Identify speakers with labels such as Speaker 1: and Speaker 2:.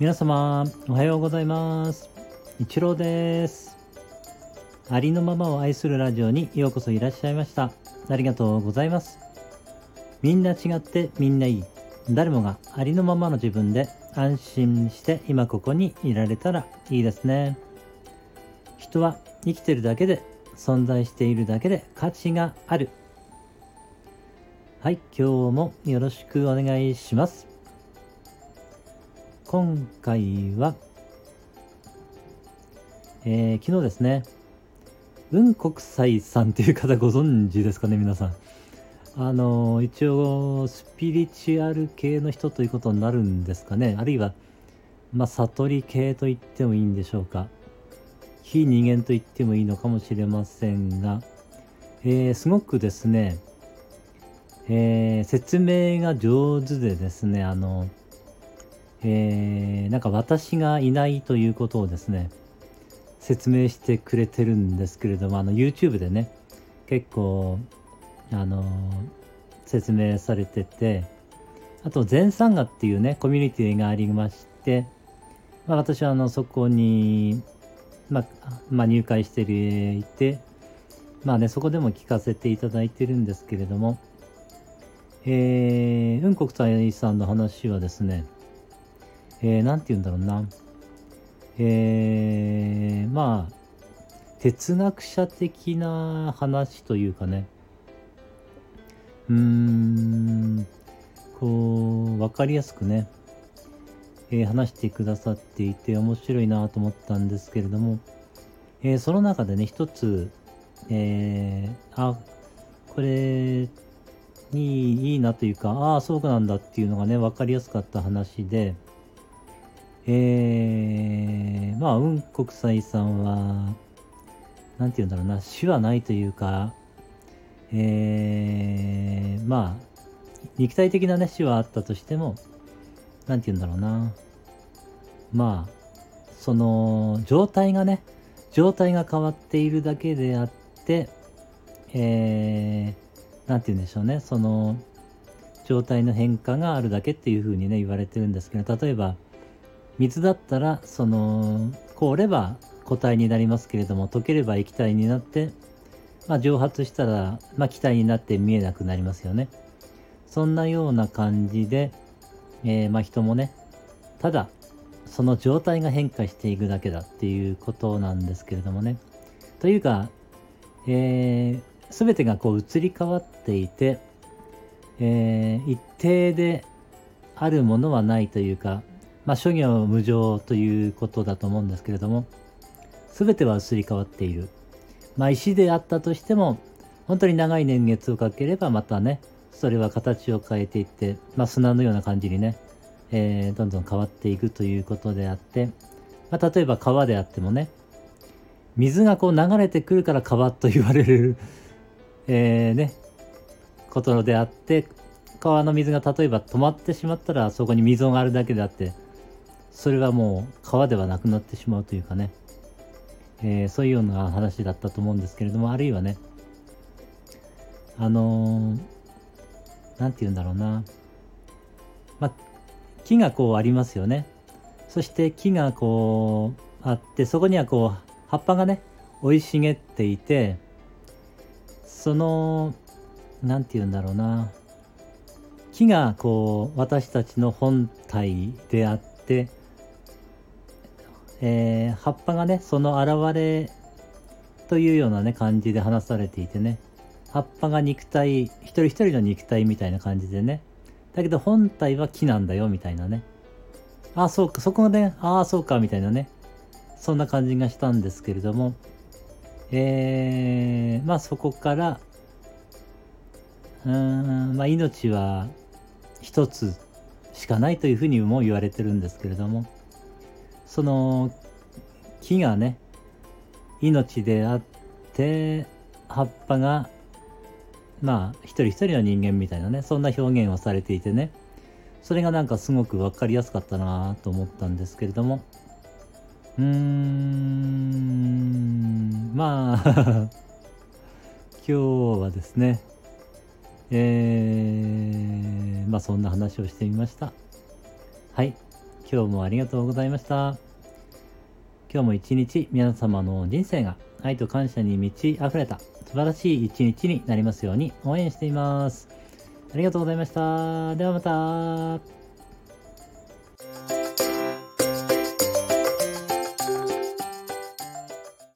Speaker 1: 皆様おはようございます。一郎です。ありのままを愛するラジオにようこそいらっしゃいました。ありがとうございます。みんな違ってみんないい。誰もがありのままの自分で安心して今ここにいられたらいいですね。人は生きてるだけで存在しているだけで価値がある。はい今日もよろしくお願いします。今回は、えー、昨日ですね、雲国際さんという方ご存知ですかね、皆さん。あの、一応、スピリチュアル系の人ということになるんですかね。あるいは、まあ、悟り系と言ってもいいんでしょうか。非人間と言ってもいいのかもしれませんが、えー、すごくですね、えー、説明が上手でですね、あの、えー、なんか私がいないということをですね、説明してくれてるんですけれども、あの YouTube でね、結構、あの説明されてて、あと、全参画っていうね、コミュニティがありまして、まあ、私はあのそこに、まあ、まあ、入会していて、まあね、そこでも聞かせていただいてるんですけれども、えー、雲国際さんの話はですね、えー、て言うんだろうな。えー、まあ、哲学者的な話というかね、うーん、こう、わかりやすくね、えー、話してくださっていて面白いなと思ったんですけれども、えー、その中でね、一つ、えー、あ、これにいいなというか、ああ、そうなんだっていうのがね、わかりやすかった話で、えー、まあ、雲国際さんは、なんて言うんだろうな、死はないというか、えー、まあ、肉体的なね、死はあったとしても、なんて言うんだろうな、まあ、その、状態がね、状態が変わっているだけであって、えー、なんて言うんでしょうね、その、状態の変化があるだけっていうふうにね、言われてるんですけど、例えば、水だったらその凍れば固体になりますけれども溶ければ液体になって、まあ、蒸発したら、まあ、気体になって見えなくなりますよね。そんなような感じで、えー、まあ人もねただその状態が変化していくだけだっていうことなんですけれどもね。というか、えー、全てがこう移り変わっていて、えー、一定であるものはないというかまあ、諸行無常ということだと思うんですけれども、すべては移り変わっている。まあ、石であったとしても、本当に長い年月をかければまたね、それは形を変えていって、まあ、砂のような感じにね、えー、どんどん変わっていくということであって、まあ、例えば川であってもね、水がこう流れてくるから川と言われる え、ね、ことであって、川の水が例えば止まってしまったらそこに溝があるだけであって、それはもう川ではなくなってしまうというかね、えー、そういうような話だったと思うんですけれども、あるいはね、あのー、て言うんだろうな、まあ、木がこうありますよね。そして木がこうあって、そこにはこう葉っぱがね、生い茂っていて、その、なんて言うんだろうな、木がこう私たちの本体であって、えー、葉っぱがね、その現れというようなね、感じで話されていてね、葉っぱが肉体、一人一人の肉体みたいな感じでね、だけど本体は木なんだよ、みたいなね。ああ、そうか、そこね、ああ、そうか、みたいなね。そんな感じがしたんですけれども、えー、まあそこから、うーん、まあ命は一つしかないというふうにも言われてるんですけれども、その木がね命であって葉っぱがまあ一人一人の人間みたいなねそんな表現をされていてねそれがなんかすごく分かりやすかったなと思ったんですけれども。うーんまあ 今日はですねえー、まあそんな話をしてみました。はい。今日もありがとうございました。今日も一日皆様の人生が愛と感謝に満ち溢れた素晴らしい一日になりますように応援しています。ありがとうございました。ではまた。